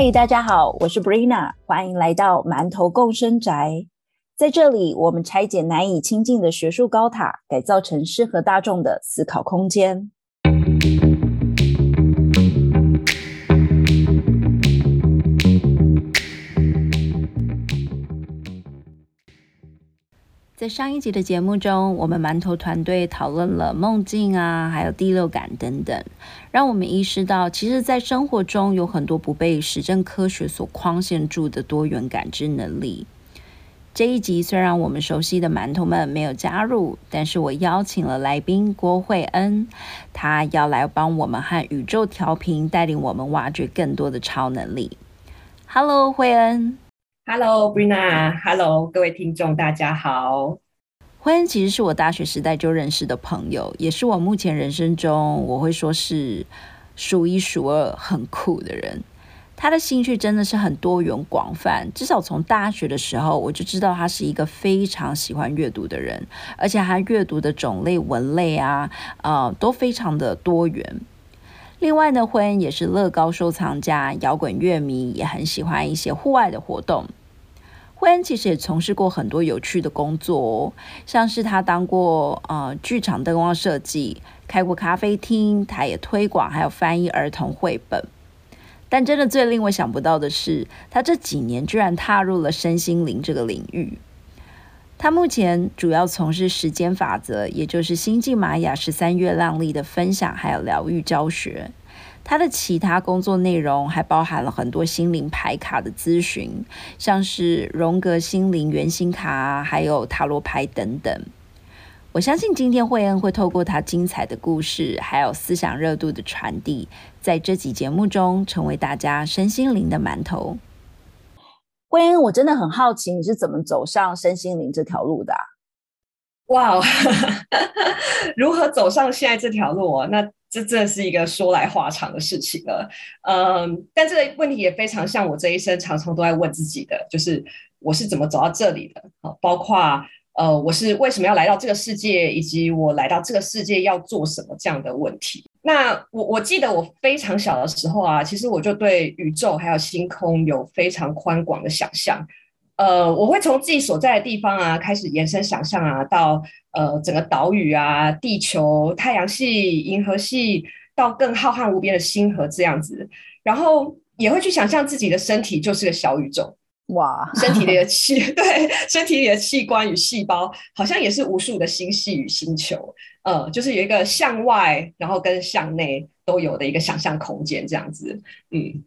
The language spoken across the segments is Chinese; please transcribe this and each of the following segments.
嗨，大家好，我是 Brina，欢迎来到馒头共生宅。在这里，我们拆解难以亲近的学术高塔，改造成适合大众的思考空间。在上一集的节目中，我们馒头团队讨论了梦境啊，还有第六感等等，让我们意识到，其实，在生活中有很多不被实证科学所框限住的多元感知能力。这一集虽然我们熟悉的馒头们没有加入，但是我邀请了来宾郭慧恩，他要来帮我们和宇宙调频，带领我们挖掘更多的超能力。Hello，慧恩。Hello，Brina，Hello，各位听众，大家好。慧恩其实是我大学时代就认识的朋友，也是我目前人生中我会说是数一数二很酷的人。他的兴趣真的是很多元广泛，至少从大学的时候我就知道他是一个非常喜欢阅读的人，而且他阅读的种类、文类啊，呃，都非常的多元。另外呢，慧恩也是乐高收藏家、摇滚乐迷，也很喜欢一些户外的活动。惠恩其实也从事过很多有趣的工作哦，像是他当过呃剧场灯光设计，开过咖啡厅，他也推广还有翻译儿童绘本。但真的最令我想不到的是，他这几年居然踏入了身心灵这个领域。他目前主要从事时间法则，也就是星际玛雅十三月亮历的分享，还有疗愈教学。他的其他工作内容还包含了很多心灵牌卡的咨询，像是荣格心灵原型卡，还有塔罗牌等等。我相信今天惠恩会透过他精彩的故事，还有思想热度的传递，在这集节目中成为大家身心灵的馒头。惠恩，我真的很好奇，你是怎么走上身心灵这条路的？哇，如何走上现在这条路？那这真的是一个说来话长的事情了。嗯，但这个问题也非常像我这一生常常都在问自己的，就是我是怎么走到这里的？啊，包括呃，我是为什么要来到这个世界，以及我来到这个世界要做什么这样的问题。那我我记得我非常小的时候啊，其实我就对宇宙还有星空有非常宽广的想象。呃，我会从自己所在的地方啊开始延伸想象啊，到呃整个岛屿啊、地球、太阳系、银河系，到更浩瀚无边的星河这样子。然后也会去想象自己的身体就是个小宇宙，哇，身体里的器 对，身体里的器官与细胞好像也是无数的星系与星球。呃，就是有一个向外，然后跟向内都有的一个想象空间这样子，嗯。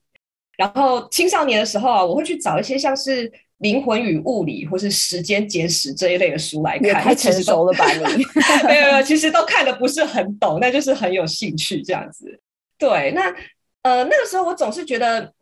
然后青少年的时候啊，我会去找一些像是《灵魂与物理》或是《时间简史》这一类的书来看。太成熟了吧你？没有没有，其实都看的不是很懂，那就是很有兴趣这样子。对，那呃那个时候我总是觉得。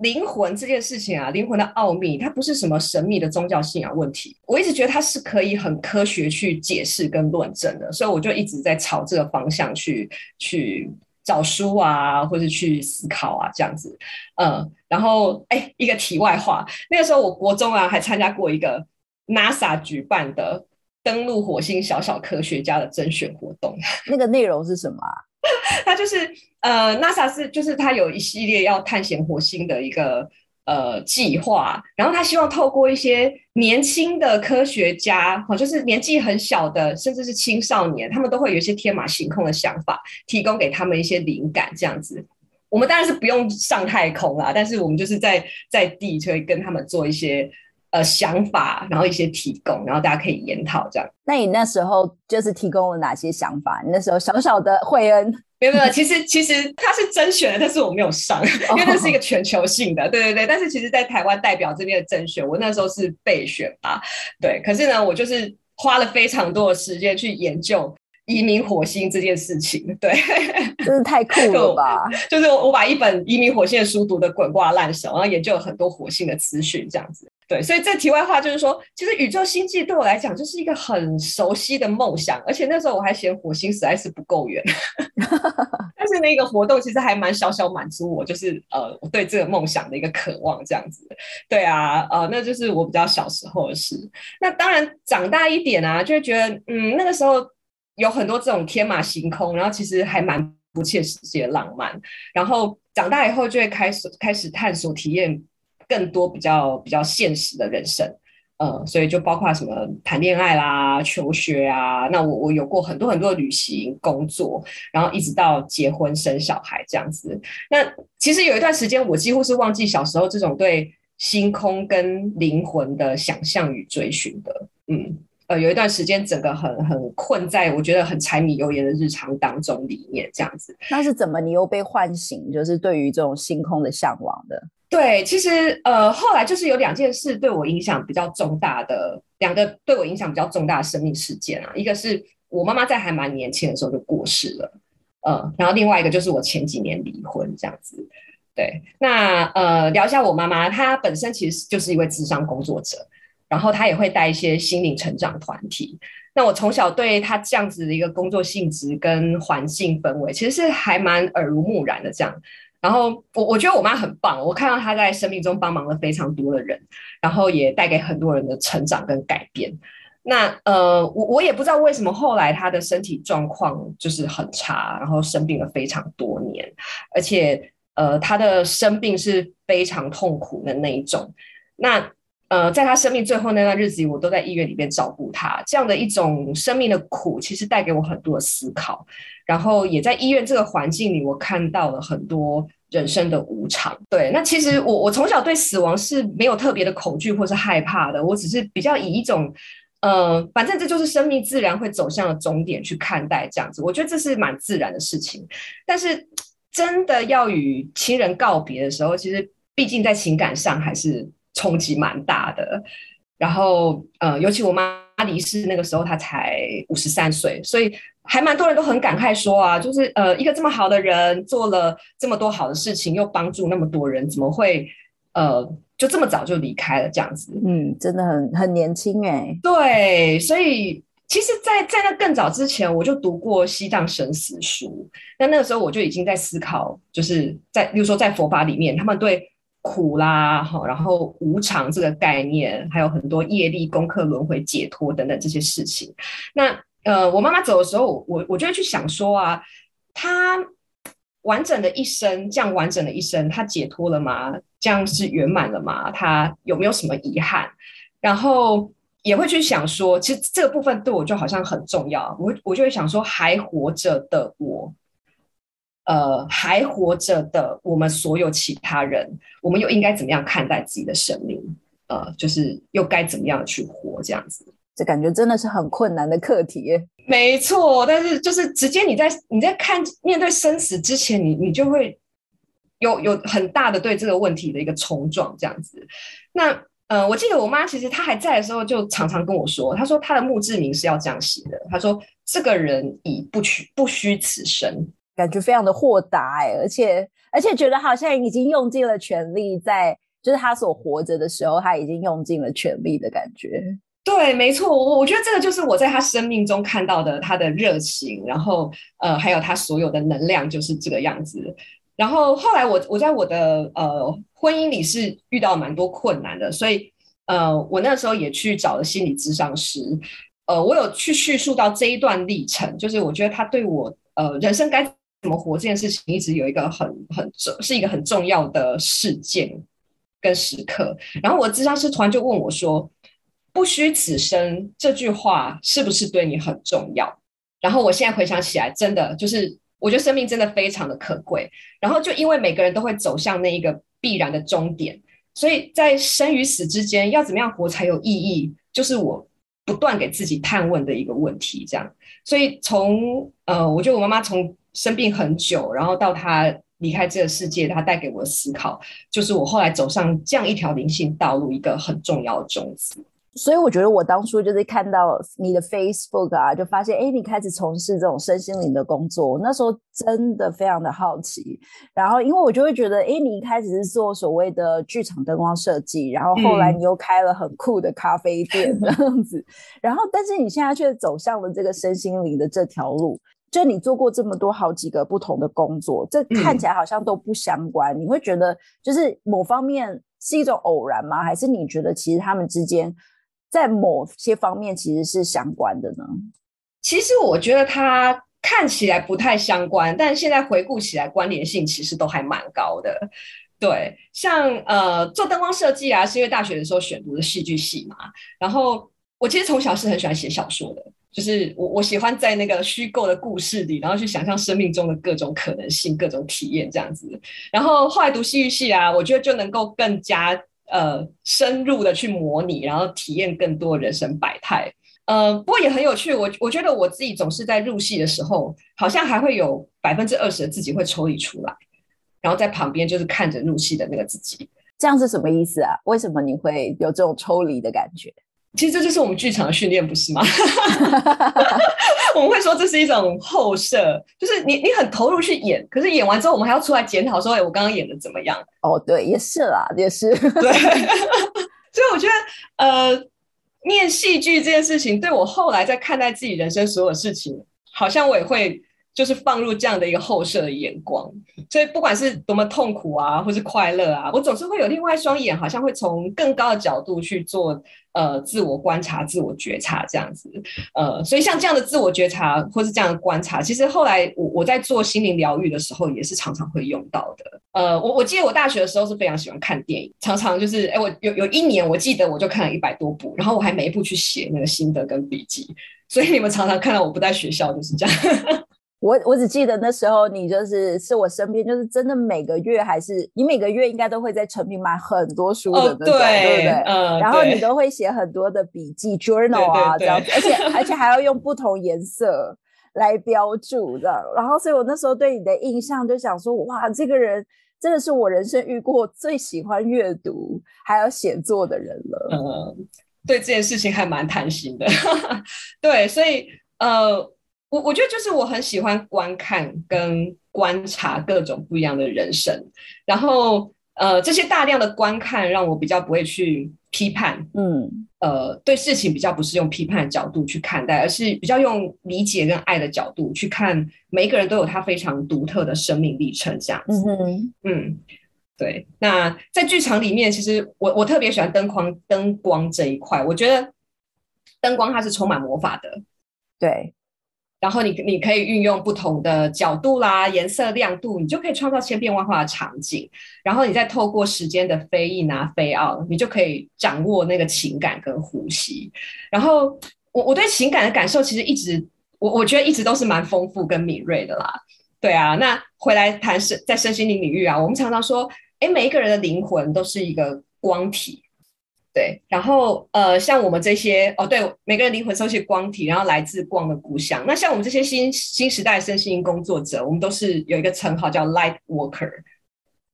灵魂这件事情啊，灵魂的奥秘，它不是什么神秘的宗教信仰问题。我一直觉得它是可以很科学去解释跟论证的，所以我就一直在朝这个方向去去找书啊，或者去思考啊，这样子。嗯，然后哎，一个题外话，那个时候我国中啊，还参加过一个 NASA 举办的登陆火星小小科学家的甄选活动。那个内容是什么啊？它就是呃，NASA 是就是它有一系列要探险火星的一个呃计划，然后他希望透过一些年轻的科学家，哈，就是年纪很小的，甚至是青少年，他们都会有一些天马行空的想法，提供给他们一些灵感，这样子。我们当然是不用上太空啦，但是我们就是在在地就会跟他们做一些。呃，想法，然后一些提供，然后大家可以研讨这样。那你那时候就是提供了哪些想法？你那时候小小的惠恩，没有没有，其实其实他是甄选的，但是我没有上，因为那是一个全球性的，对对对。但是其实，在台湾代表这边的甄选，我那时候是备选吧，对。可是呢，我就是花了非常多的时间去研究移民火星这件事情，对，真是太酷了吧！就是我把一本移民火星的书读的滚瓜烂熟，然后研究了很多火星的资讯，这样子。对，所以这题外话就是说，其实宇宙星际对我来讲就是一个很熟悉的梦想，而且那时候我还嫌火星实在是不够远，但是那个活动其实还蛮小小满足我，就是呃我对这个梦想的一个渴望这样子。对啊，呃，那就是我比较小时候的事。那当然长大一点啊，就会觉得嗯那个时候有很多这种天马行空，然后其实还蛮不切实际的浪漫，然后长大以后就会开始开始探索体验更多比较比较现实的人生。呃，所以就包括什么谈恋爱啦、求学啊，那我我有过很多很多的旅行、工作，然后一直到结婚生小孩这样子。那其实有一段时间，我几乎是忘记小时候这种对星空跟灵魂的想象与追寻的。嗯，呃，有一段时间，整个很很困在我觉得很柴米油盐的日常当中里面这样子。那是怎么你又被唤醒，就是对于这种星空的向往的？对，其实呃，后来就是有两件事对我影响比较重大的，两个对我影响比较重大的生命事件啊，一个是我妈妈在还蛮年轻的时候就过世了，呃，然后另外一个就是我前几年离婚这样子。对，那呃，聊一下我妈妈，她本身其实就是一位智商工作者，然后她也会带一些心灵成长团体。那我从小对她这样子的一个工作性质跟环境氛围，其实是还蛮耳濡目染的这样。然后我我觉得我妈很棒，我看到她在生命中帮忙了非常多的人，然后也带给很多人的成长跟改变。那呃，我我也不知道为什么后来她的身体状况就是很差，然后生病了非常多年，而且呃，她的生病是非常痛苦的那一种。那呃，在他生命最后那段日子里，我都在医院里边照顾他，这样的一种生命的苦，其实带给我很多的思考。然后也在医院这个环境里，我看到了很多人生的无常。对，那其实我我从小对死亡是没有特别的恐惧或是害怕的，我只是比较以一种，呃，反正这就是生命自然会走向的终点去看待这样子。我觉得这是蛮自然的事情。但是真的要与亲人告别的时候，其实毕竟在情感上还是冲击蛮大的。然后呃，尤其我妈离世那个时候，她才五十三岁，所以。还蛮多人都很感慨说啊，就是呃，一个这么好的人做了这么多好的事情，又帮助那么多人，怎么会呃就这么早就离开了这样子？嗯，真的很很年轻哎。对，所以其实，在在那更早之前，我就读过西藏生死书。那那个时候，我就已经在思考，就是在比如说在佛法里面，他们对苦啦，哈，然后无常这个概念，还有很多业力、功课、轮回、解脱等等这些事情。那呃，我妈妈走的时候，我我就会去想说啊，她完整的一生，这样完整的一生，她解脱了吗？这样是圆满了吗？她有没有什么遗憾？然后也会去想说，其实这个部分对我就好像很重要。我我就会想说，还活着的我，呃，还活着的我们所有其他人，我们又应该怎么样看待自己的生命？呃，就是又该怎么样去活？这样子。这感觉真的是很困难的课题，没错。但是就是直接你在你在看面对生死之前，你你就会有有很大的对这个问题的一个冲撞，这样子。那呃，我记得我妈其实她还在的时候，就常常跟我说，她说她的墓志铭是要这样写的，她说这个人已不虚不虚此生，感觉非常的豁达哎，而且而且觉得好像已经用尽了全力，在就是他所活着的时候，他已经用尽了全力的感觉。对，没错，我我觉得这个就是我在他生命中看到的他的热情，然后呃，还有他所有的能量就是这个样子。然后后来我我在我的呃婚姻里是遇到蛮多困难的，所以呃我那时候也去找了心理咨商师，呃我有去叙述到这一段历程，就是我觉得他对我呃人生该怎么活这件事情一直有一个很很重是一个很重要的事件跟时刻。然后我的咨商师突然就问我说。不虚此生这句话是不是对你很重要？然后我现在回想起来，真的就是我觉得生命真的非常的可贵。然后就因为每个人都会走向那一个必然的终点，所以在生与死之间要怎么样活才有意义，就是我不断给自己探问的一个问题。这样，所以从呃，我觉得我妈妈从生病很久，然后到她离开这个世界，她带给我的思考，就是我后来走上这样一条灵性道路一个很重要的种子。所以我觉得我当初就是看到你的 Facebook 啊，就发现哎，你开始从事这种身心灵的工作。那时候真的非常的好奇，然后因为我就会觉得，哎，你一开始是做所谓的剧场灯光设计，然后后来你又开了很酷的咖啡店这样子，然后但是你现在却走向了这个身心灵的这条路。就你做过这么多好几个不同的工作，这看起来好像都不相关。你会觉得就是某方面是一种偶然吗？还是你觉得其实他们之间？在某些方面其实是相关的呢。其实我觉得它看起来不太相关，但现在回顾起来关联性其实都还蛮高的。对，像呃做灯光设计啊，是因为大学的时候选读的戏剧系嘛。然后我其实从小是很喜欢写小说的，就是我我喜欢在那个虚构的故事里，然后去想象生命中的各种可能性、各种体验这样子。然后后来读戏剧系啊，我觉得就能够更加呃深入的去模拟，然后体验更多人生百态。呃，不过也很有趣，我我觉得我自己总是在入戏的时候，好像还会有百分之二十的自己会抽离出来。然后在旁边就是看着入戏的那个自己，这样是什么意思啊？为什么你会有这种抽离的感觉？其实这就是我们剧场的训练，不是吗？我们会说这是一种后设，就是你你很投入去演，可是演完之后，我们还要出来检讨说，哎，我刚刚演的怎么样？哦，对，也是啦，也是。对，所以我觉得，呃，念戏剧这件事情，对我后来在看待自己人生所有事情，好像我也会。就是放入这样的一个后设的眼光，所以不管是多么痛苦啊，或是快乐啊，我总是会有另外一双眼，好像会从更高的角度去做呃自我观察、自我觉察这样子。呃，所以像这样的自我觉察或是这样的观察，其实后来我我在做心灵疗愈的时候，也是常常会用到的。呃，我我记得我大学的时候是非常喜欢看电影，常常就是哎，我有有一年我记得我就看了一百多部，然后我还每一部去写那个心得跟笔记。所以你们常常看到我不在学校就是这样。我我只记得那时候你就是是我身边，就是真的每个月还是你每个月应该都会在成品买很多书的那种，对不对？嗯。然后你都会写很多的笔记 journal 啊，这样子，而且而且还要用不同颜色来标注的。然后，所以我那时候对你的印象就想说，哇，这个人真的是我人生遇过最喜欢阅读还有写作的人了。嗯，对这件事情还蛮贪心的。对，所以呃。我我觉得就是我很喜欢观看跟观察各种不一样的人生，然后呃这些大量的观看让我比较不会去批判，嗯呃对事情比较不是用批判的角度去看待，而是比较用理解跟爱的角度去看每一个人都有他非常独特的生命历程这样子，嗯对。那在剧场里面，其实我我特别喜欢灯光灯光这一块，我觉得灯光它是充满魔法的，对。然后你你可以运用不同的角度啦、颜色亮度，你就可以创造千变万化的场景。然后你再透过时间的飞翼啊、飞奥，你就可以掌握那个情感跟呼吸。然后我我对情感的感受其实一直，我我觉得一直都是蛮丰富跟敏锐的啦。对啊，那回来谈身在身心灵领域啊，我们常常说，哎，每一个人的灵魂都是一个光体。对，然后呃，像我们这些哦，对，每个人灵魂都是光体，然后来自光的故乡。那像我们这些新新时代身心工作者，我们都是有一个称号叫 Light Worker。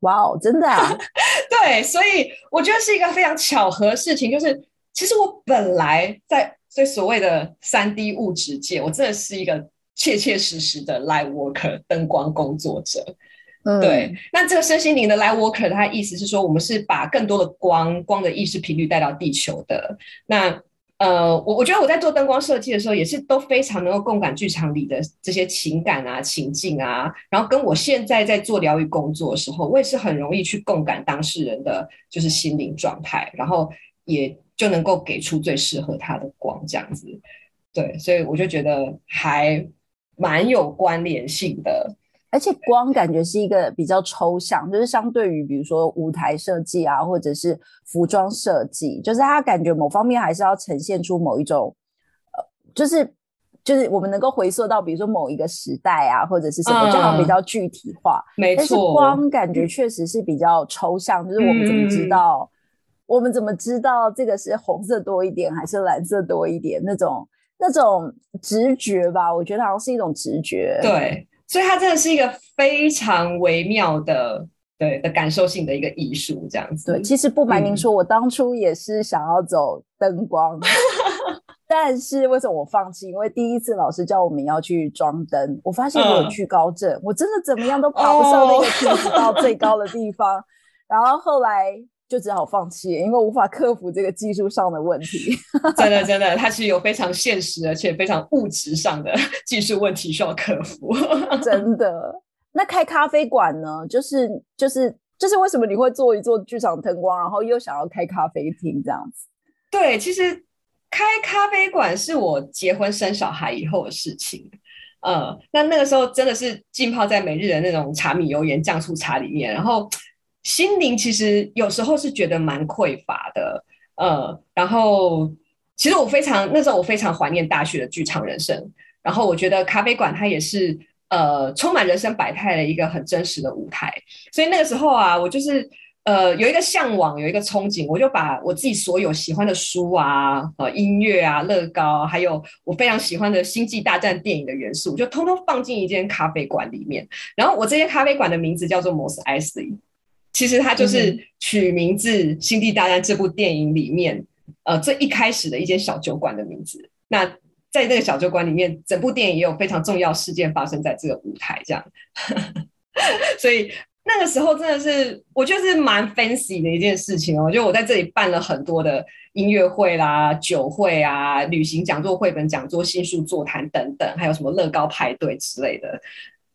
哇哦，真的？啊 对，所以我觉得是一个非常巧合的事情，就是其实我本来在最所谓的三 D 物质界，我真的是一个切切实实的 Light Worker 灯光工作者。对，那这个身心灵的 light worker，它意思是说，我们是把更多的光光的意识频率带到地球的。那呃，我我觉得我在做灯光设计的时候，也是都非常能够共感剧场里的这些情感啊、情境啊。然后跟我现在在做疗愈工作的时候，我也是很容易去共感当事人的就是心灵状态，然后也就能够给出最适合他的光这样子。对，所以我就觉得还蛮有关联性的。而且光感觉是一个比较抽象，就是相对于比如说舞台设计啊，或者是服装设计，就是它感觉某方面还是要呈现出某一种，呃，就是就是我们能够回溯到比如说某一个时代啊，或者是什么，这样比较具体化。没错。但是光感觉确实是比较抽象，就是我们怎么知道，我们怎么知道这个是红色多一点还是蓝色多一点？那种那种直觉吧，我觉得好像是一种直觉。对。所以它真的是一个非常微妙的，对的感受性的一个艺术，这样子。对，其实不瞒您说，我当初也是想要走灯光，但是为什么我放弃？因为第一次老师叫我们要去装灯，我发现我有惧高症，我真的怎么样都爬不上那个梯子到最高的地方，然后后来。就只好放弃，因为无法克服这个技术上的问题。真的，真的，它其实有非常现实而且非常物质上的 技术问题需要克服。真的，那开咖啡馆呢？就是就是就是为什么你会做一做剧场灯光，然后又想要开咖啡厅这样子？对，其实开咖啡馆是我结婚生小孩以后的事情。呃，那那个时候真的是浸泡在每日的那种茶米油盐酱醋茶里面，然后心灵其实有时候是觉得蛮匮乏的，呃，然后其实我非常那时候我非常怀念大学的剧场人生，然后我觉得咖啡馆它也是呃充满人生百态的一个很真实的舞台，所以那个时候啊，我就是。呃，有一个向往，有一个憧憬，我就把我自己所有喜欢的书啊、呃音乐啊、乐高，还有我非常喜欢的星际大战电影的元素，就通通放进一间咖啡馆里面。然后我这间咖啡馆的名字叫做 Mos Eisley，其实它就是取名字《星际大战》这部电影里面，呃，最一开始的一间小酒馆的名字。那在那个小酒馆里面，整部电影也有非常重要事件发生在这个舞台，这样，所以。那个时候真的是，我就是蛮 fancy 的一件事情哦。就我在这里办了很多的音乐会啦、酒会啊、旅行讲座、绘本讲座、新书座谈等等，还有什么乐高派对之类的。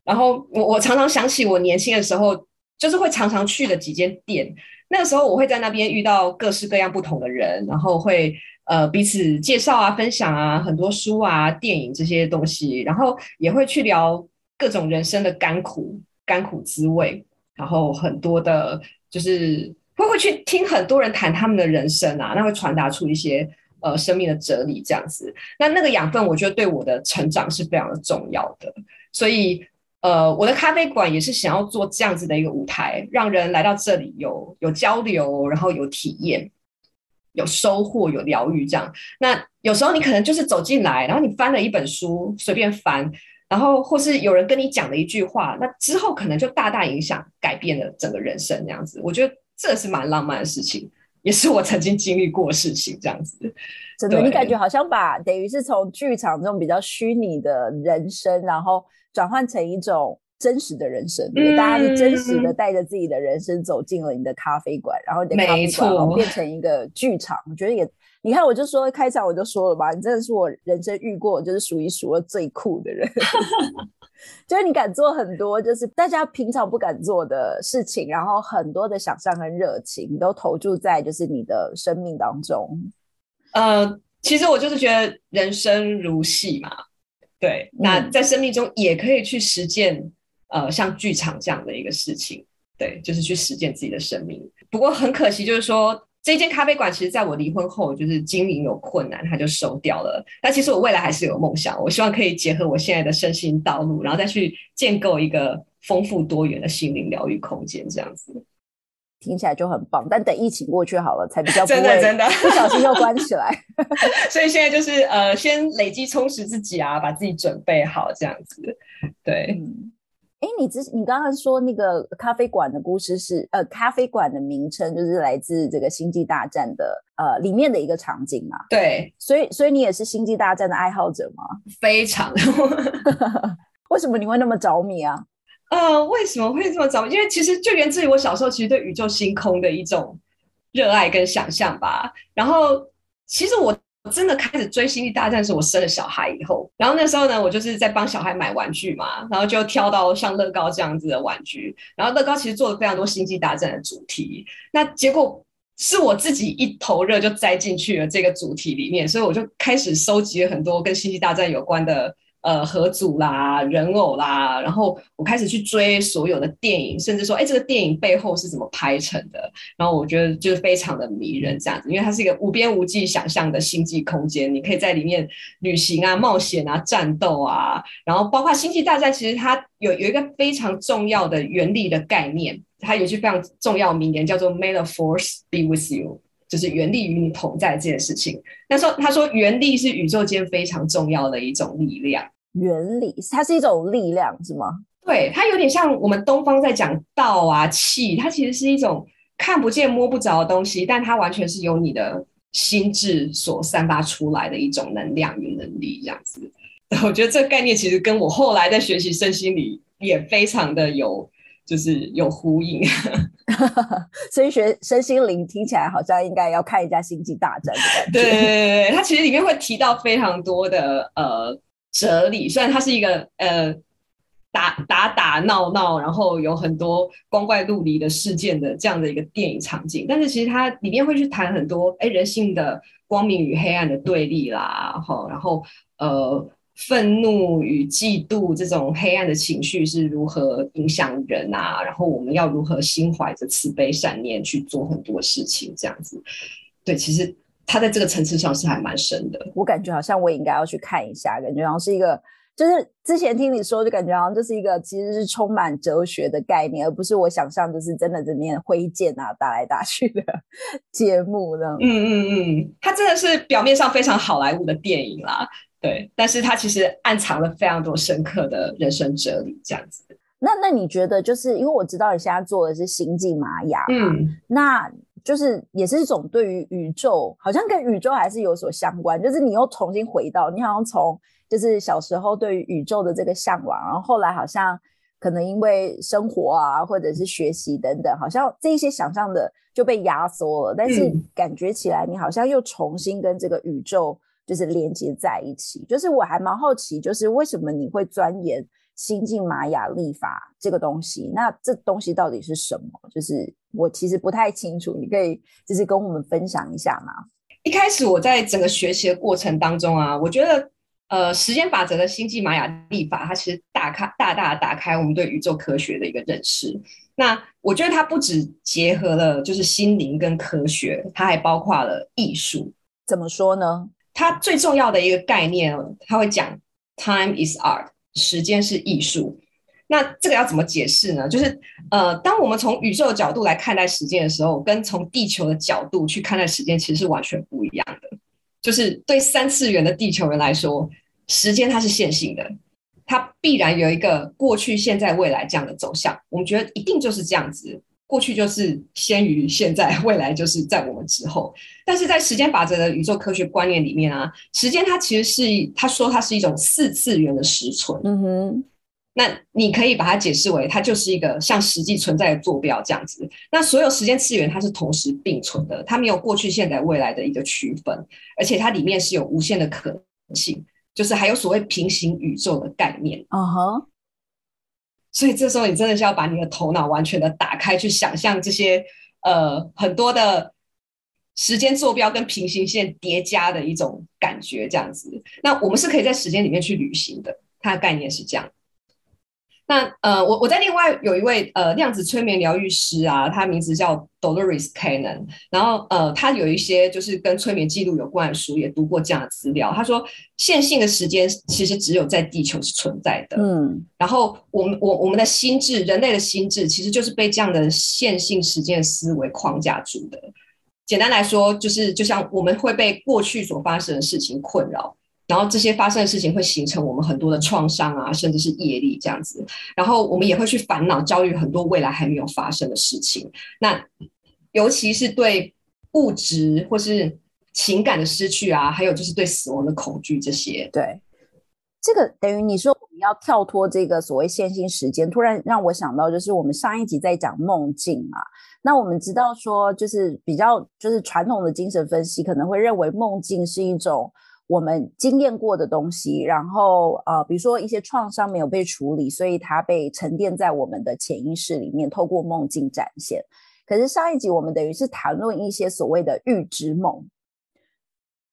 然后我我常常想起我年轻的时候，就是会常常去的几间店。那个时候我会在那边遇到各式各样不同的人，然后会呃彼此介绍啊、分享啊很多书啊、电影这些东西，然后也会去聊各种人生的甘苦、甘苦滋味。然后很多的，就是会会去听很多人谈他们的人生啊，那会传达出一些呃生命的哲理这样子。那那个养分，我觉得对我的成长是非常的重要的。所以呃，我的咖啡馆也是想要做这样子的一个舞台，让人来到这里有有交流，然后有体验，有收获，有疗愈这样。那有时候你可能就是走进来，然后你翻了一本书，随便翻。然后，或是有人跟你讲了一句话，那之后可能就大大影响、改变了整个人生。这样子，我觉得这是蛮浪漫的事情，也是我曾经经历过的事情。这样子，真的，你感觉好像把等于是从剧场这种比较虚拟的人生，然后转换成一种真实的人生。大家是真实的带着自己的人生走进了你的咖啡馆，然后你的咖啡馆变成一个剧场。我觉得也。你看，我就说开场我就说了吧，你真的是我人生遇过就是数一数二最酷的人，就是你敢做很多就是大家平常不敢做的事情，然后很多的想象跟热情都投注在就是你的生命当中。呃，其实我就是觉得人生如戏嘛，对，那在生命中也可以去实践，呃，像剧场这样的一个事情，对，就是去实践自己的生命。不过很可惜，就是说。这间咖啡馆其实在我离婚后，就是经营有困难，它就收掉了。但其实我未来还是有梦想，我希望可以结合我现在的身心道路，然后再去建构一个丰富多元的心灵疗愈空间。这样子听起来就很棒。但等疫情过去好了，才比较真的真的不小心又关起来。所以现在就是呃，先累积充实自己啊，把自己准备好这样子。对。哎，你之你刚刚说那个咖啡馆的故事是呃，咖啡馆的名称就是来自这个星际大战的呃里面的一个场景嘛？对，所以所以你也是星际大战的爱好者吗？非常。为什么你会那么着迷啊？呃，为什么会这么早？因为其实就源自于我小时候其实对宇宙星空的一种热爱跟想象吧。然后其实我。我真的开始追《星际大战》是我生了小孩以后，然后那时候呢，我就是在帮小孩买玩具嘛，然后就挑到像乐高这样子的玩具，然后乐高其实做了非常多《星际大战》的主题，那结果是我自己一头热就栽进去了这个主题里面，所以我就开始收集了很多跟《星际大战》有关的。呃，合组啦，人偶啦，然后我开始去追所有的电影，甚至说，哎，这个电影背后是怎么拍成的？然后我觉得就是非常的迷人，这样子，因为它是一个无边无际想象的星际空间，你可以在里面旅行啊、冒险啊、战斗啊，然后包括《星际大战》，其实它有有一个非常重要的原理的概念，它有句非常重要名言，叫做 “May the Force be with you”。就是原力与你同在这件事情。他说：“他说原力是宇宙间非常重要的一种力量。原理，它是一种力量，是吗？对，它有点像我们东方在讲道啊，气，它其实是一种看不见摸不着的东西，但它完全是由你的心智所散发出来的一种能量与能力，这样子。我觉得这个概念其实跟我后来在学习身心里也非常的有。”就是有呼应，所以学身心灵听起来好像应该要看一下《星际大战》的感觉。对对对对，它其实里面会提到非常多的呃哲理，虽然它是一个呃打打打闹闹，然后有很多光怪陆离的事件的这样的一个电影场景，但是其实它里面会去谈很多哎人性的光明与黑暗的对立啦，哈，然后呃。愤怒与嫉妒这种黑暗的情绪是如何影响人啊？然后我们要如何心怀着慈悲善念去做很多事情？这样子，对，其实他在这个层次上是还蛮深的。我感觉好像我也应该要去看一下，感觉好像是一个。就是之前听你说，就感觉好像这是一个其实是充满哲学的概念，而不是我想象就是真的这面挥剑啊打来打去的节目呢。嗯嗯嗯，它真的是表面上非常好莱坞的电影啦，对，但是它其实暗藏了非常多深刻的人生哲理，这样子。那那你觉得，就是因为我知道你现在做的是星际玛雅，嗯，那就是也是一种对于宇宙，好像跟宇宙还是有所相关，就是你又重新回到，你好像从。就是小时候对于宇宙的这个向往，然后后来好像可能因为生活啊，或者是学习等等，好像这一些想象的就被压缩了。但是感觉起来，你好像又重新跟这个宇宙就是连接在一起。就是我还蛮好奇，就是为什么你会钻研新晋玛雅历法这个东西？那这东西到底是什么？就是我其实不太清楚，你可以就是跟我们分享一下吗？一开始我在整个学习的过程当中啊，我觉得。呃，时间法则的星际玛雅历法，它其实大开大大打开我们对宇宙科学的一个认识。那我觉得它不只结合了就是心灵跟科学，它还包括了艺术。怎么说呢？它最重要的一个概念，它会讲 time is art，时间是艺术。那这个要怎么解释呢？就是呃，当我们从宇宙的角度来看待时间的时候，跟从地球的角度去看待时间，其实是完全不一样的。就是对三次元的地球人来说。时间它是线性的，它必然有一个过去、现在、未来这样的走向。我们觉得一定就是这样子，过去就是先于现在，未来就是在我们之后。但是在时间法则的宇宙科学观念里面啊，时间它其实是他说它是一种四次元的实存。嗯哼，那你可以把它解释为它就是一个像实际存在的坐标这样子。那所有时间次元它是同时并存的，它没有过去、现在、未来的一个区分，而且它里面是有无限的可能性。就是还有所谓平行宇宙的概念，嗯哼，所以这时候你真的是要把你的头脑完全的打开，去想象这些呃很多的时间坐标跟平行线叠加的一种感觉，这样子。那我们是可以在时间里面去旅行的，它的概念是这样。那呃，我我在另外有一位呃量子催眠疗愈师啊，他名字叫 Dolores Cannon，然后呃，他有一些就是跟催眠记录有关的书，也读过这样的资料。他说，线性的时间其实只有在地球是存在的，嗯，然后我们我我们的心智，人类的心智其实就是被这样的线性时间思维框架住的。简单来说，就是就像我们会被过去所发生的事情困扰。然后这些发生的事情会形成我们很多的创伤啊，甚至是业力这样子。然后我们也会去烦恼、焦虑很多未来还没有发生的事情。那尤其是对物质或是情感的失去啊，还有就是对死亡的恐惧这些。对，这个等于你说我们要跳脱这个所谓线性时间，突然让我想到就是我们上一集在讲梦境嘛。那我们知道说，就是比较就是传统的精神分析可能会认为梦境是一种。我们经验过的东西，然后呃，比如说一些创伤没有被处理，所以它被沉淀在我们的潜意识里面，透过梦境展现。可是上一集我们等于是谈论一些所谓的预知梦，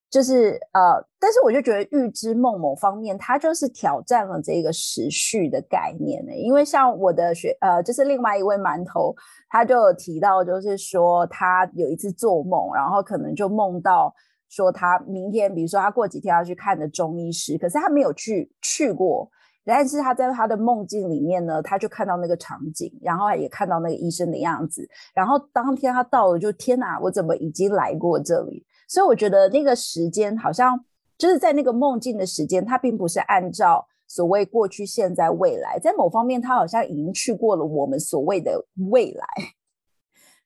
就是呃，但是我就觉得预知梦某方面，它就是挑战了这个时序的概念呢。因为像我的学呃，就是另外一位馒头，他就提到，就是说他有一次做梦，然后可能就梦到。说他明天，比如说他过几天要去看的中医师，可是他没有去去过，但是他在他的梦境里面呢，他就看到那个场景，然后也看到那个医生的样子，然后当天他到了，就天哪，我怎么已经来过这里？所以我觉得那个时间好像就是在那个梦境的时间，他并不是按照所谓过去、现在、未来，在某方面他好像已经去过了我们所谓的未来。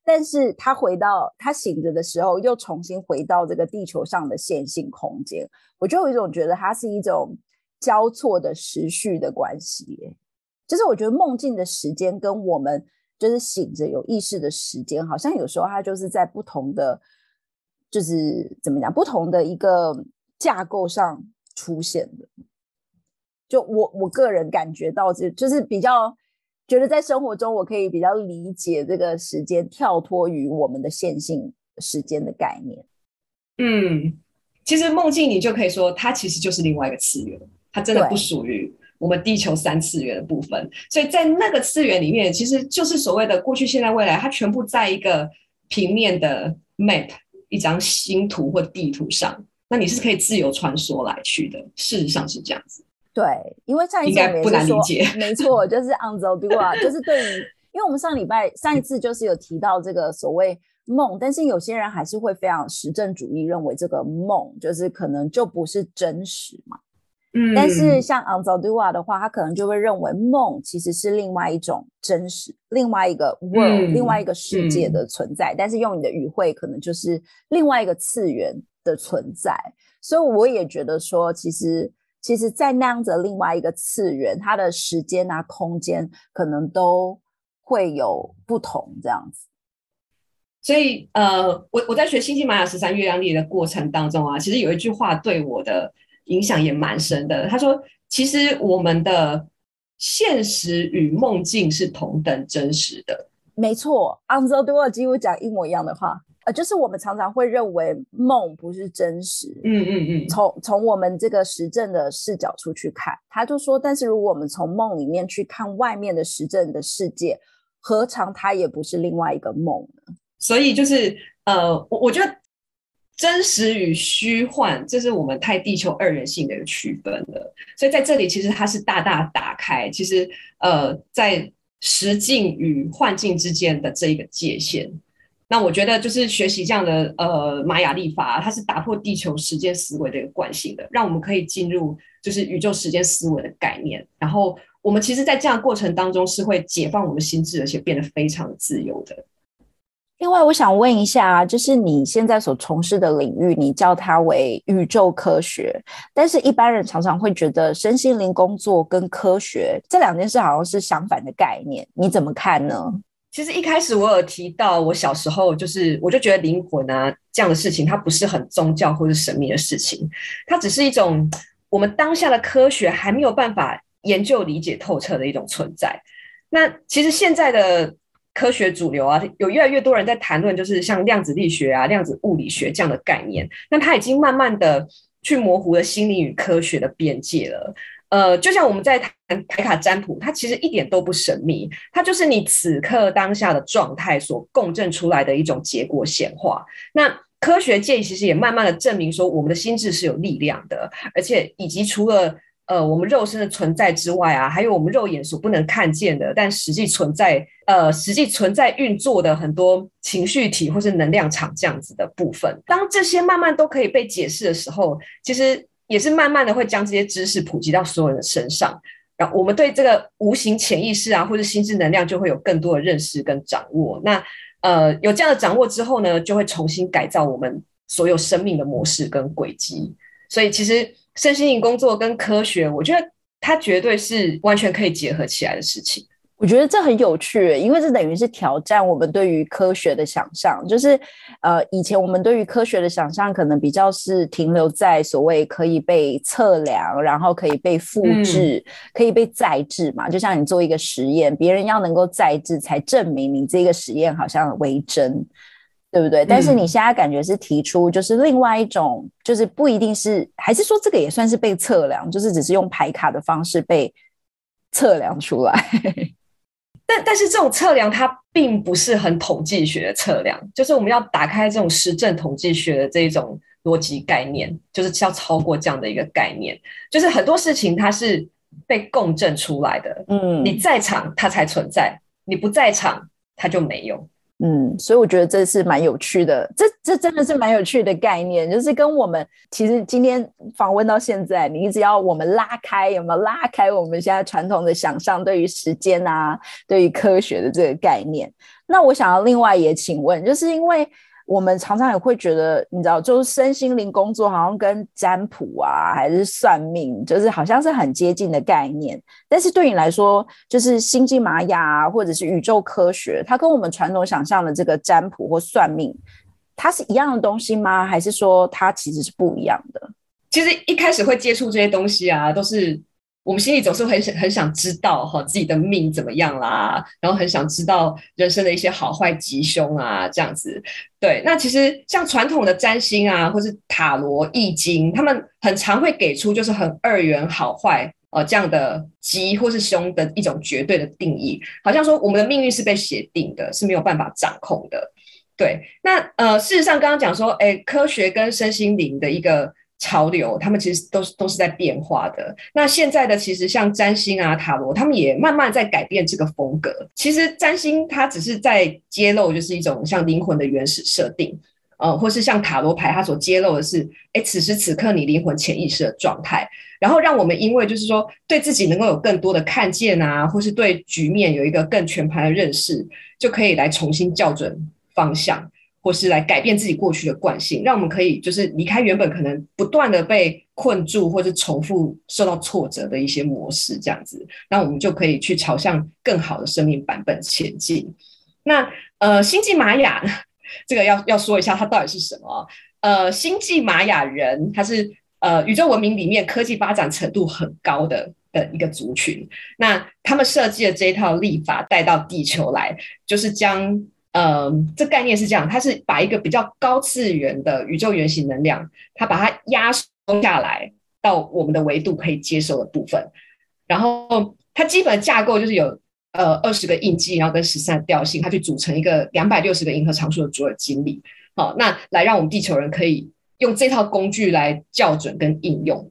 但是他回到他醒着的时候，又重新回到这个地球上的线性空间，我就有一种觉得它是一种交错的时序的关系。就是我觉得梦境的时间跟我们就是醒着有意识的时间，好像有时候它就是在不同的，就是怎么讲，不同的一个架构上出现的。就我我个人感觉到，这就是比较。觉得在生活中，我可以比较理解这个时间跳脱于我们的线性时间的概念。嗯，其实梦境你就可以说，它其实就是另外一个次元。它真的不属于我们地球三次元的部分。所以在那个次元里面，其实就是所谓的过去、现在、未来，它全部在一个平面的 map 一张星图或地图上。那你是可以自由穿梭来去的。事实上是这样子。对，因为上一次我们不难理解，没错，就是 on the do 啊，就是对于，因为我们上礼拜上一次就是有提到这个所谓梦，但是有些人还是会非常实证主义，认为这个梦就是可能就不是真实嘛。嗯，但是像 on the do 啊的话，他可能就会认为梦其实是另外一种真实，另外一个 world，另外一个世界的存在，但是用你的语汇可能就是另外一个次元的存在。所以我也觉得说，其实。其实，在那样子另外一个次元，它的时间啊、空间可能都会有不同这样子。所以，呃，我我在学星星玛雅十三月亮历的过程当中啊，其实有一句话对我的影响也蛮深的。他说：“其实我们的现实与梦境是同等真实的。”没错 a n z o d o 几乎讲一模一样的话。呃，就是我们常常会认为梦不是真实，嗯嗯嗯。从从我们这个实证的视角出去看，他就说，但是如果我们从梦里面去看外面的实证的世界，何尝它也不是另外一个梦呢？所以就是呃，我我觉得真实与虚幻，这是我们太地球二元性的一个区分了。所以在这里，其实它是大大打开，其实呃，在实境与幻境之间的这一个界限。那我觉得就是学习这样的呃玛雅历法，它是打破地球时间思维的一个惯性的，让我们可以进入就是宇宙时间思维的概念。然后我们其实，在这样过程当中是会解放我们心智，而且变得非常自由的。另外，我想问一下，就是你现在所从事的领域，你叫它为宇宙科学，但是一般人常常会觉得身心灵工作跟科学这两件事好像是相反的概念，你怎么看呢？其实一开始我有提到，我小时候就是我就觉得灵魂啊这样的事情，它不是很宗教或者神秘的事情，它只是一种我们当下的科学还没有办法研究理解透彻的一种存在。那其实现在的科学主流啊，有越来越多人在谈论，就是像量子力学啊、量子物理学这样的概念，那它已经慢慢的去模糊了心理与科学的边界了。呃，就像我们在谈牌卡占卜，它其实一点都不神秘，它就是你此刻当下的状态所共振出来的一种结果显化。那科学界其实也慢慢的证明说，我们的心智是有力量的，而且以及除了呃我们肉身的存在之外啊，还有我们肉眼所不能看见的，但实际存在呃实际存在运作的很多情绪体或是能量场这样子的部分。当这些慢慢都可以被解释的时候，其实。也是慢慢的会将这些知识普及到所有人的身上，然后我们对这个无形潜意识啊，或者心智能量就会有更多的认识跟掌握。那呃，有这样的掌握之后呢，就会重新改造我们所有生命的模式跟轨迹。所以其实身心灵工作跟科学，我觉得它绝对是完全可以结合起来的事情。我觉得这很有趣，因为这等于是挑战我们对于科学的想象。就是，呃，以前我们对于科学的想象可能比较是停留在所谓可以被测量，然后可以被复制、可以被再制嘛。就像你做一个实验，别人要能够再制，才证明你这个实验好像为真，对不对？但是你现在感觉是提出，就是另外一种，就是不一定是，还是说这个也算是被测量，就是只是用排卡的方式被测量出来。但但是这种测量它并不是很统计学的测量，就是我们要打开这种实证统计学的这一种逻辑概念，就是要超过这样的一个概念，就是很多事情它是被共振出来的，嗯，你在场它才存在，你不在场它就没有。嗯，所以我觉得这是蛮有趣的，这这真的是蛮有趣的概念，就是跟我们其实今天访问到现在，你只要我们拉开，有没有拉开我们现在传统的想象对于时间啊，对于科学的这个概念？那我想要另外也请问，就是因为。我们常常也会觉得，你知道，就是身心灵工作好像跟占卜啊，还是算命，就是好像是很接近的概念。但是对你来说，就是星际玛雅啊，或者是宇宙科学，它跟我们传统想象的这个占卜或算命，它是一样的东西吗？还是说它其实是不一样的？其实一开始会接触这些东西啊，都是我们心里总是很想很想知道哈自己的命怎么样啦，然后很想知道人生的一些好坏吉凶啊，这样子。对，那其实像传统的占星啊，或是塔罗、易经，他们很常会给出就是很二元好坏呃这样的吉或是凶的一种绝对的定义，好像说我们的命运是被写定的，是没有办法掌控的。对，那呃事实上刚刚讲说，哎，科学跟身心灵的一个。潮流，他们其实都是都是在变化的。那现在的其实像占星啊、塔罗，他们也慢慢在改变这个风格。其实占星它只是在揭露，就是一种像灵魂的原始设定，呃，或是像塔罗牌，它所揭露的是，哎，此时此刻你灵魂潜意识的状态，然后让我们因为就是说对自己能够有更多的看见啊，或是对局面有一个更全盘的认识，就可以来重新校准方向。或是来改变自己过去的惯性，让我们可以就是离开原本可能不断的被困住或者重复受到挫折的一些模式，这样子，那我们就可以去朝向更好的生命版本前进。那呃，星际玛雅这个要要说一下，它到底是什么？呃，星际玛雅人，它是呃宇宙文明里面科技发展程度很高的的一个族群。那他们设计的这一套历法带到地球来，就是将。嗯，这概念是这样，它是把一个比较高次元的宇宙原型能量，它把它压缩下来到我们的维度可以接受的部分，然后它基本架构就是有呃二十个印记，然后跟十三调性，它去组成一个两百六十个银河常数的左耳经历，好，那来让我们地球人可以用这套工具来校准跟应用。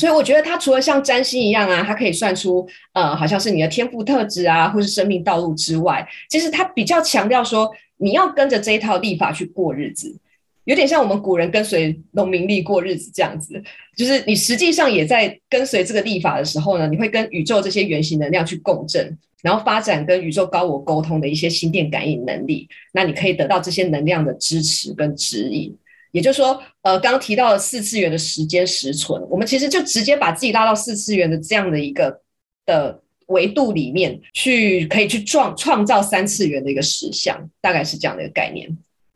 所以我觉得它除了像占星一样啊，它可以算出呃，好像是你的天赋特质啊，或是生命道路之外，其实它比较强调说你要跟着这一套历法去过日子，有点像我们古人跟随农民历过日子这样子。就是你实际上也在跟随这个历法的时候呢，你会跟宇宙这些原型能量去共振，然后发展跟宇宙高我沟通的一些心电感应能力。那你可以得到这些能量的支持跟指引。也就是说，呃，刚刚提到的四次元的时间实存，我们其实就直接把自己拉到四次元的这样的一个的维度里面去，可以去创创造三次元的一个实像，大概是这样的一个概念。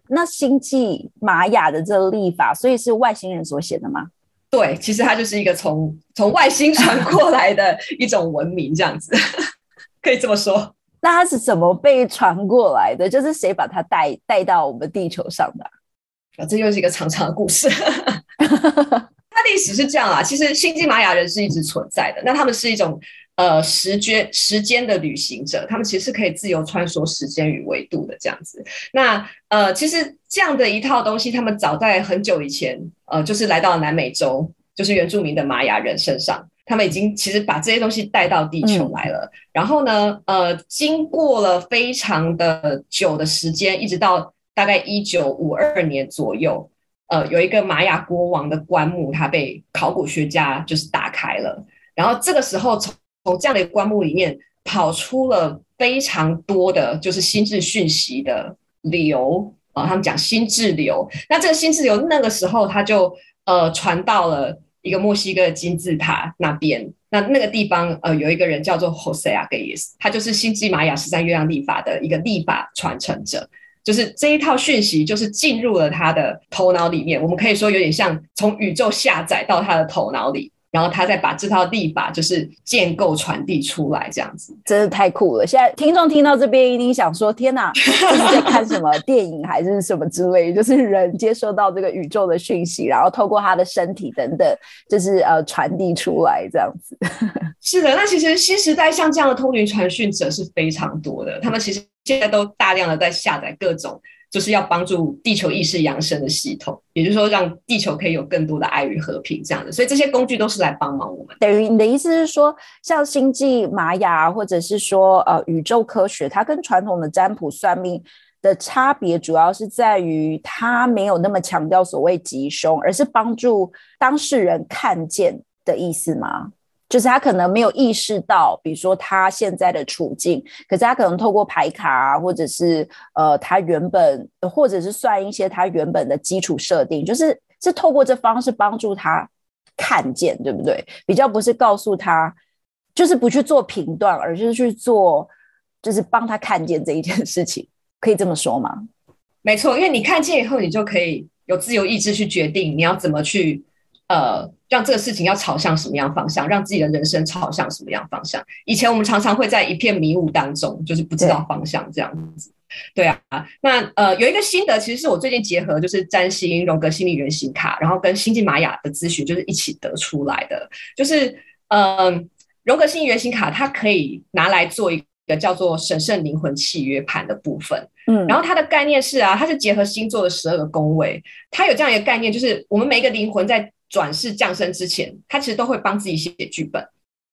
那星际玛雅的这个历法，所以是外星人所写的吗？对，其实它就是一个从从外星传 过来的一种文明，这样子 可以这么说。那它是怎么被传过来的？就是谁把它带带到我们地球上的？啊，这又是一个长长的故事。它历史是这样啊，其实星际玛雅人是一直存在的。那他们是一种呃时间时间的旅行者，他们其实是可以自由穿梭时间与维度的这样子。那呃，其实这样的一套东西，他们早在很久以前，呃，就是来到南美洲，就是原住民的玛雅人身上，他们已经其实把这些东西带到地球来了。然后呢，呃，经过了非常的久的时间，一直到。大概一九五二年左右，呃，有一个玛雅国王的棺木，它被考古学家就是打开了。然后这个时候，从从这样的一个棺木里面跑出了非常多的，就是心智讯息的流啊。他们讲心智流。那这个心智流那个时候，它就呃传到了一个墨西哥金字塔那边。那那个地方呃有一个人叫做 Jose a g a s 他就是星际玛雅十三月亮历法的一个历法传承者。就是这一套讯息，就是进入了他的头脑里面。我们可以说，有点像从宇宙下载到他的头脑里，然后他再把这套历法就是建构传递出来，这样子真的太酷了。现在听众听到这边一定想说：“天哪，这是在看什么电影还是什么之类？”就是人接收到这个宇宙的讯息，然后透过他的身体等等，就是呃传递出来这样子。是的，那其实新时代像这样的通灵传讯者是非常多的，他们其实。现在都大量的在下载各种，就是要帮助地球意识扬升的系统，也就是说，让地球可以有更多的爱与和平这样的。所以这些工具都是来帮忙我们。等于你的意思是说，像星际玛雅，或者是说呃宇宙科学，它跟传统的占卜算命的差别，主要是在于它没有那么强调所谓吉凶，而是帮助当事人看见的意思吗？就是他可能没有意识到，比如说他现在的处境，可是他可能透过牌卡啊，或者是呃，他原本或者是算一些他原本的基础设定，就是是透过这方式帮助他看见，对不对？比较不是告诉他，就是不去做评断，而是去做，就是帮他看见这一件事情，可以这么说吗？没错，因为你看见以后，你就可以有自由意志去决定你要怎么去。呃，让这个事情要朝向什么样方向，让自己的人生朝向什么样方向。以前我们常常会在一片迷雾当中，就是不知道方向这样子。对啊，那呃有一个心得，其实是我最近结合就是占星、荣格心理原型卡，然后跟星际玛雅的咨询，就是一起得出来的。就是嗯，荣格心理原型卡它可以拿来做一个叫做神圣灵魂契约盘的部分。嗯，然后它的概念是啊，它是结合星座的十二个宫位，它有这样一个概念，就是我们每一个灵魂在转世降生之前，他其实都会帮自己写剧本，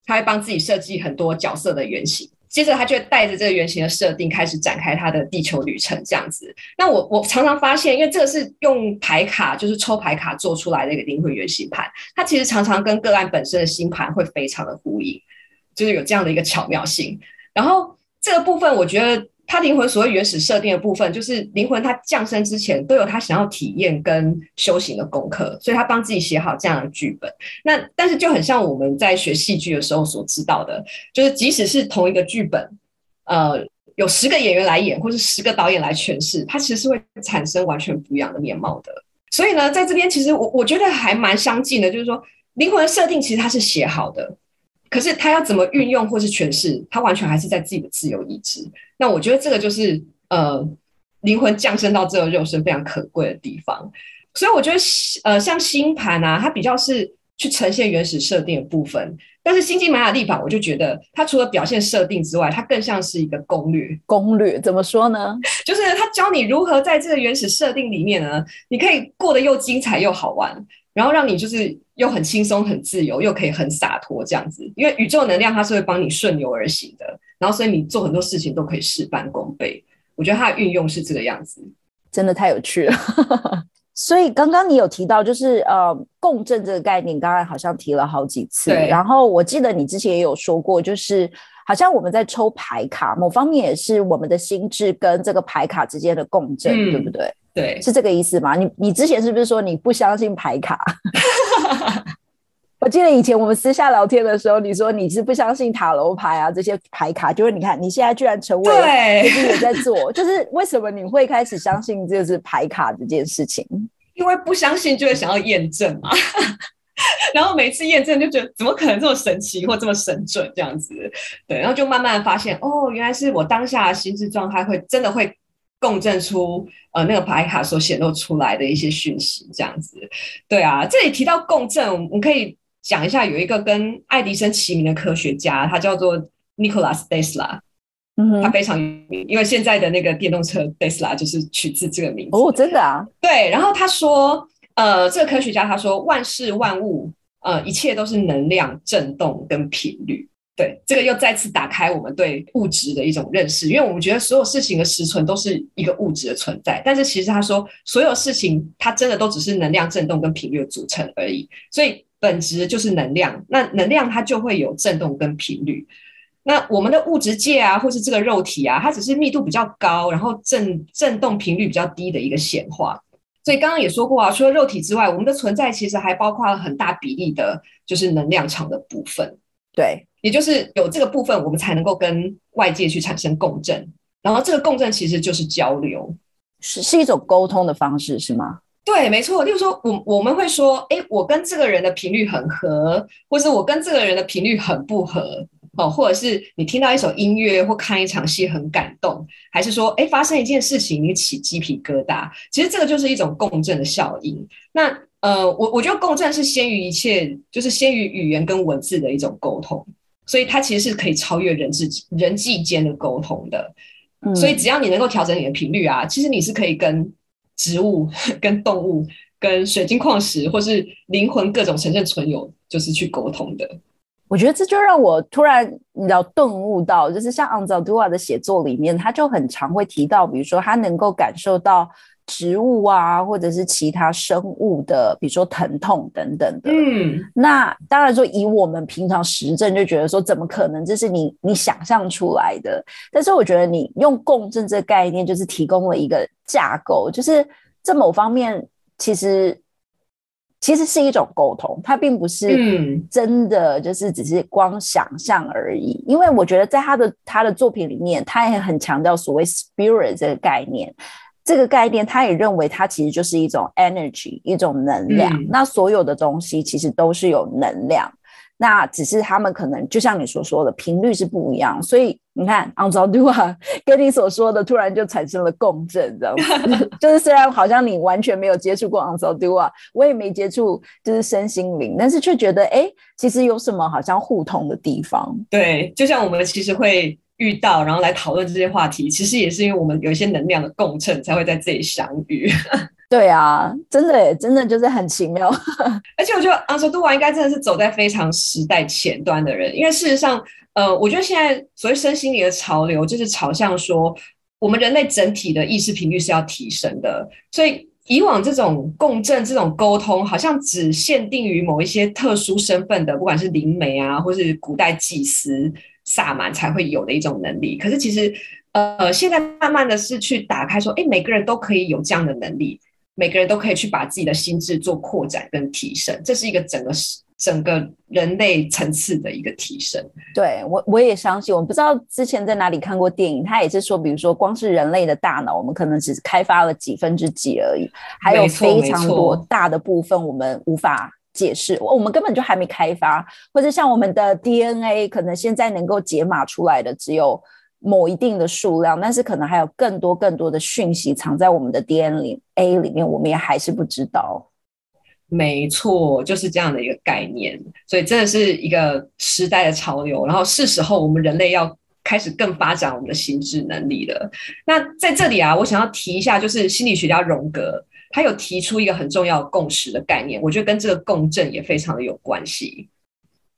他会帮自己设计很多角色的原型。接着他就会带着这个原型的设定开始展开他的地球旅程，这样子。那我我常常发现，因为这个是用牌卡，就是抽牌卡做出来的一个灵魂原型盘，它其实常常跟个案本身的星盘会非常的呼应，就是有这样的一个巧妙性。然后这个部分，我觉得。他灵魂所谓原始设定的部分，就是灵魂他降生之前都有他想要体验跟修行的功课，所以他帮自己写好这样的剧本。那但是就很像我们在学戏剧的时候所知道的，就是即使是同一个剧本，呃，有十个演员来演，或是十个导演来诠释，它其实是会产生完全不一样的面貌的。所以呢，在这边其实我我觉得还蛮相近的，就是说灵魂的设定其实它是写好的。可是他要怎么运用或是诠释，他完全还是在自己的自由意志。那我觉得这个就是呃，灵魂降生到这个肉身非常可贵的地方。所以我觉得呃，像星盘啊，它比较是去呈现原始设定的部分。但是星际玛雅历法，我就觉得它除了表现设定之外，它更像是一个攻略。攻略怎么说呢？就是它教你如何在这个原始设定里面呢，你可以过得又精彩又好玩。然后让你就是又很轻松、很自由，又可以很洒脱这样子，因为宇宙能量它是会帮你顺流而行的，然后所以你做很多事情都可以事半功倍。我觉得它的运用是这个样子，真的太有趣了。所以刚刚你有提到就是呃共振这个概念，刚刚好像提了好几次。然后我记得你之前也有说过，就是好像我们在抽牌卡，某方面也是我们的心智跟这个牌卡之间的共振，对不对？对，是这个意思吗？你你之前是不是说你不相信牌卡？我记得以前我们私下聊天的时候，你说你是不相信塔罗牌啊这些牌卡，就是你看你现在居然成为最近也在做，就是为什么你会开始相信就是牌卡这件事情？因为不相信就会想要验证嘛，然后每次验证就觉得怎么可能这么神奇或这么神准这样子？对，然后就慢慢发现哦，原来是我当下的心智状态会真的会。共振出呃那个牌卡所显露出来的一些讯息，这样子，对啊，这里提到共振，我们可以讲一下，有一个跟爱迪生齐名的科学家，他叫做 Nikola Tesla，嗯，他非常有名，因为现在的那个电动车 Tesla 就是取自这个名字。哦，真的啊，对，然后他说，呃，这个科学家他说，万事万物，呃，一切都是能量振动跟频率。对，这个又再次打开我们对物质的一种认识，因为我们觉得所有事情的实存都是一个物质的存在，但是其实他说所有事情它真的都只是能量振动跟频率组成而已，所以本质就是能量，那能量它就会有振动跟频率。那我们的物质界啊，或是这个肉体啊，它只是密度比较高，然后振振动频率比较低的一个显化。所以刚刚也说过啊，除了肉体之外，我们的存在其实还包括了很大比例的就是能量场的部分。对。也就是有这个部分，我们才能够跟外界去产生共振，然后这个共振其实就是交流，是是一种沟通的方式，是吗？对，没错。例如说，我我们会说，哎，我跟这个人的频率很合，或是我跟这个人的频率很不合，哦，或者是你听到一首音乐或看一场戏很感动，还是说，哎，发生一件事情你起鸡皮疙瘩，其实这个就是一种共振的效应。那呃，我我觉得共振是先于一切，就是先于语言跟文字的一种沟通。所以它其实是可以超越人际人际间的沟通的，所以只要你能够调整你的频率啊，其实你是可以跟植物、跟动物、跟水晶矿石，或是灵魂各种神圣存有，就是去沟通的。我觉得这就让我突然你知道顿悟到，就是像 Anzaldua 的写作里面，他就很常会提到，比如说他能够感受到。植物啊，或者是其他生物的，比如说疼痛等等的。嗯，那当然说以我们平常实证就觉得说，怎么可能？这是你你想象出来的。但是我觉得你用共振这个概念，就是提供了一个架构，就是这某方面其实其实是一种沟通，它并不是真的就是只是光想象而已。因为我觉得在他的他的作品里面，他也很强调所谓 spirit 这个概念。这个概念，他也认为它其实就是一种 energy，一种能量。那所有的东西其实都是有能量，那只是他们可能就像你所说的频率是不一样。所以你看 a n z a d u a 跟你所说的突然就产生了共振，这样子。就是虽然好像你完全没有接触过 a n z a d u a 我也没接触，就是身心灵，但是却觉得哎，其实有什么好像互通的地方。对，就像我们其实会。遇到，然后来讨论这些话题，其实也是因为我们有一些能量的共振，才会在这里相遇。对啊，真的，真的就是很奇妙。而且我觉得阿索杜娃应该真的是走在非常时代前端的人，因为事实上，呃，我觉得现在所谓身心灵的潮流，就是朝向说，我们人类整体的意识频率是要提升的。所以以往这种共振、这种沟通，好像只限定于某一些特殊身份的，不管是灵媒啊，或是古代祭司。萨满才会有的一种能力，可是其实，呃，现在慢慢的是去打开，说，哎，每个人都可以有这样的能力，每个人都可以去把自己的心智做扩展跟提升，这是一个整个整个人类层次的一个提升。对我我也相信，我不知道之前在哪里看过电影，他也是说，比如说，光是人类的大脑，我们可能只开发了几分之几而已，还有非常多大的部分我们无法。解释，我们根本就还没开发，或者像我们的 DNA，可能现在能够解码出来的只有某一定的数量，但是可能还有更多更多的讯息藏在我们的 DNA 里面，我们也还是不知道。没错，就是这样的一个概念，所以真的是一个时代的潮流。然后是时候我们人类要开始更发展我们的心智能力了。那在这里啊，我想要提一下，就是心理学家荣格。他有提出一个很重要共识的概念，我觉得跟这个共振也非常的有关系，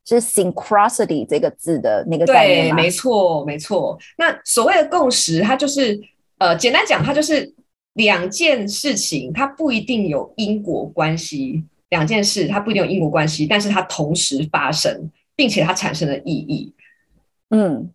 是 synchronicity 这个字的那个概念对，没错，没错。那所谓的共识，它就是呃，简单讲，它就是两件事情，它不一定有因果关系。两件事它不一定有因果关系，但是它同时发生，并且它产生了意义。嗯。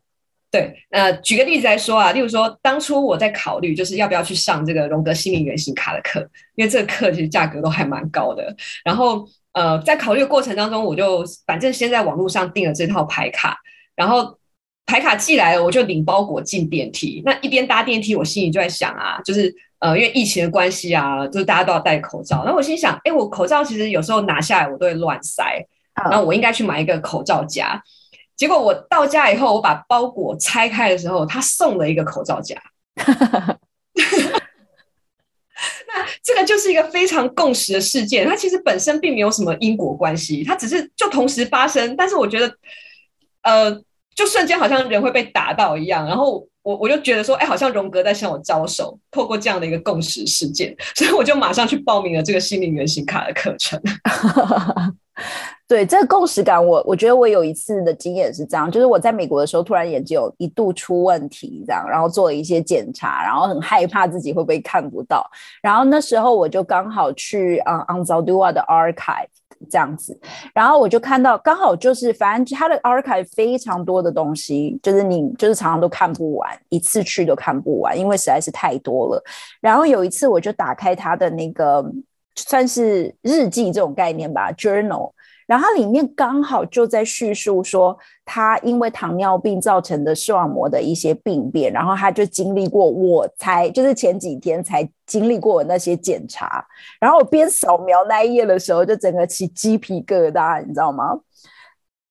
对，呃，举个例子来说啊，例如说，当初我在考虑就是要不要去上这个荣格心灵原型卡的课，因为这个课其实价格都还蛮高的。然后，呃，在考虑的过程当中，我就反正先在网络上订了这套牌卡，然后牌卡寄来了，我就领包裹进电梯。那一边搭电梯，我心里就在想啊，就是呃，因为疫情的关系啊，就是大家都要戴口罩。然后我心想，哎，我口罩其实有时候拿下来我都会乱塞，然后我应该去买一个口罩夹。结果我到家以后，我把包裹拆开的时候，他送了一个口罩夹。那这个就是一个非常共识的事件，它其实本身并没有什么因果关系，它只是就同时发生。但是我觉得，呃，就瞬间好像人会被打到一样。然后我我就觉得说，哎，好像荣格在向我招手，透过这样的一个共识事件，所以我就马上去报名了这个心灵原型卡的课程。对这个共识感，我我觉得我有一次的经验是这样，就是我在美国的时候，突然眼睛有一度出问题，这样，然后做了一些检查，然后很害怕自己会不会看不到，然后那时候我就刚好去啊 a n z a d u a 的 archive 这样子，然后我就看到刚好就是反正他的 archive 非常多的东西，就是你就是常常都看不完，一次去都看不完，因为实在是太多了。然后有一次我就打开他的那个算是日记这种概念吧，journal。然后里面刚好就在叙述说，他因为糖尿病造成的视网膜的一些病变，然后他就经历过，我才就是前几天才经历过那些检查。然后我边扫描那一页的时候，就整个起鸡皮疙瘩，你知道吗？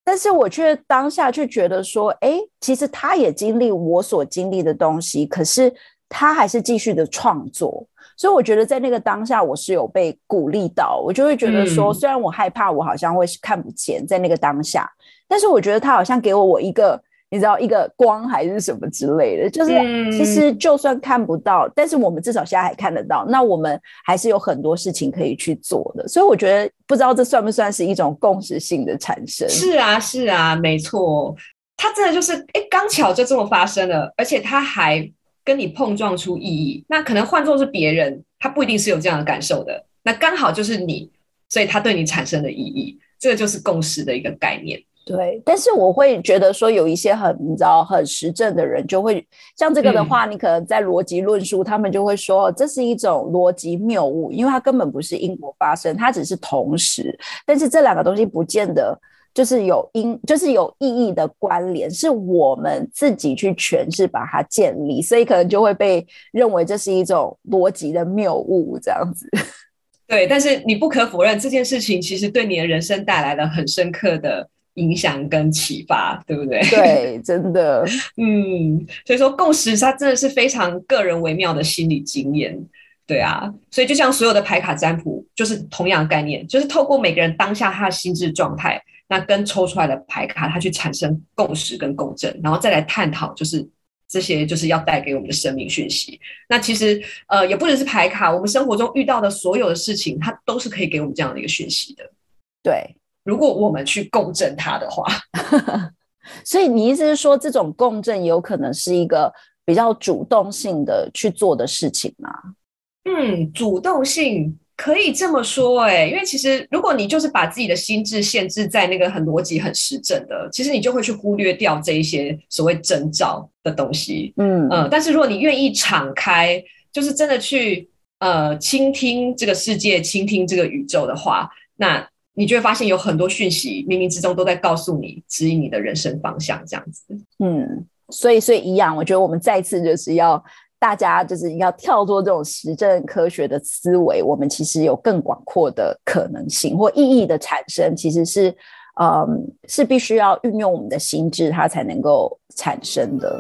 但是我却当下却觉得说，哎，其实他也经历我所经历的东西，可是他还是继续的创作。所以我觉得在那个当下，我是有被鼓励到，我就会觉得说，虽然我害怕，我好像会看不见在那个当下，但是我觉得他好像给我我一个，你知道，一个光还是什么之类的，就是其实就算看不到，但是我们至少现在还看得到，那我们还是有很多事情可以去做的。所以我觉得不知道这算不算是一种共识性的产生？是啊，是啊，没错，它真的就是哎，刚巧就这么发生了，而且它还。跟你碰撞出意义，那可能换作是别人，他不一定是有这样的感受的。那刚好就是你，所以他对你产生的意义，这个就是共识的一个概念。对，但是我会觉得说，有一些很你知道很实证的人，就会像这个的话，你可能在逻辑论述，他们就会说这是一种逻辑谬误，因为它根本不是因果发生，它只是同时，但是这两个东西不见得。就是有因，就是有意义的关联，是我们自己去诠释把它建立，所以可能就会被认为这是一种逻辑的谬误，这样子。对，但是你不可否认，这件事情其实对你的人生带来了很深刻的影响跟启发，对不对？对，真的，嗯，所以说共识它真的是非常个人微妙的心理经验。对啊，所以就像所有的牌卡占卜，就是同样概念，就是透过每个人当下他的心智状态，那跟抽出来的牌卡，它去产生共识跟共振，然后再来探讨，就是这些就是要带给我们的生命讯息。那其实呃，也不只是牌卡，我们生活中遇到的所有的事情，它都是可以给我们这样的一个讯息的。对，如果我们去共振它的话，所以你意思是说，这种共振有可能是一个比较主动性的去做的事情吗？嗯，主动性可以这么说，哎，因为其实如果你就是把自己的心智限制在那个很逻辑、很实证的，其实你就会去忽略掉这一些所谓征兆的东西。嗯嗯，但是如果你愿意敞开，就是真的去呃倾听这个世界、倾听这个宇宙的话，那你就会发现有很多讯息冥冥之中都在告诉你、指引你的人生方向，这样子。嗯，所以所以一样，我觉得我们再次就是要。大家就是要跳脱这种实证科学的思维，我们其实有更广阔的可能性或意义的产生，其实是，嗯，是必须要运用我们的心智，它才能够产生的。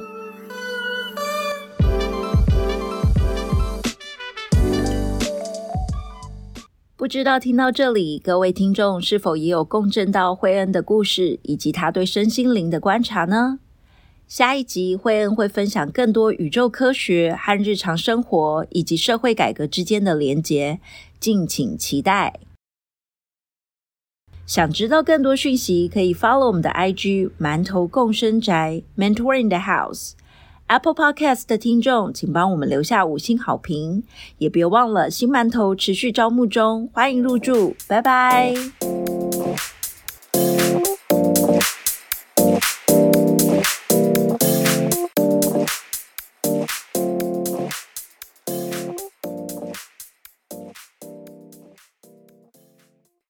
不知道听到这里，各位听众是否也有共振到惠恩的故事，以及他对身心灵的观察呢？下一集，惠恩会分享更多宇宙科学和日常生活以及社会改革之间的连结，敬请期待。想知道更多讯息，可以 follow 我们的 IG 馒头共生宅 ”（Mentoring the House。Apple Podcast 的听众，请帮我们留下五星好评，也别忘了新馒头持续招募中，欢迎入住，拜拜。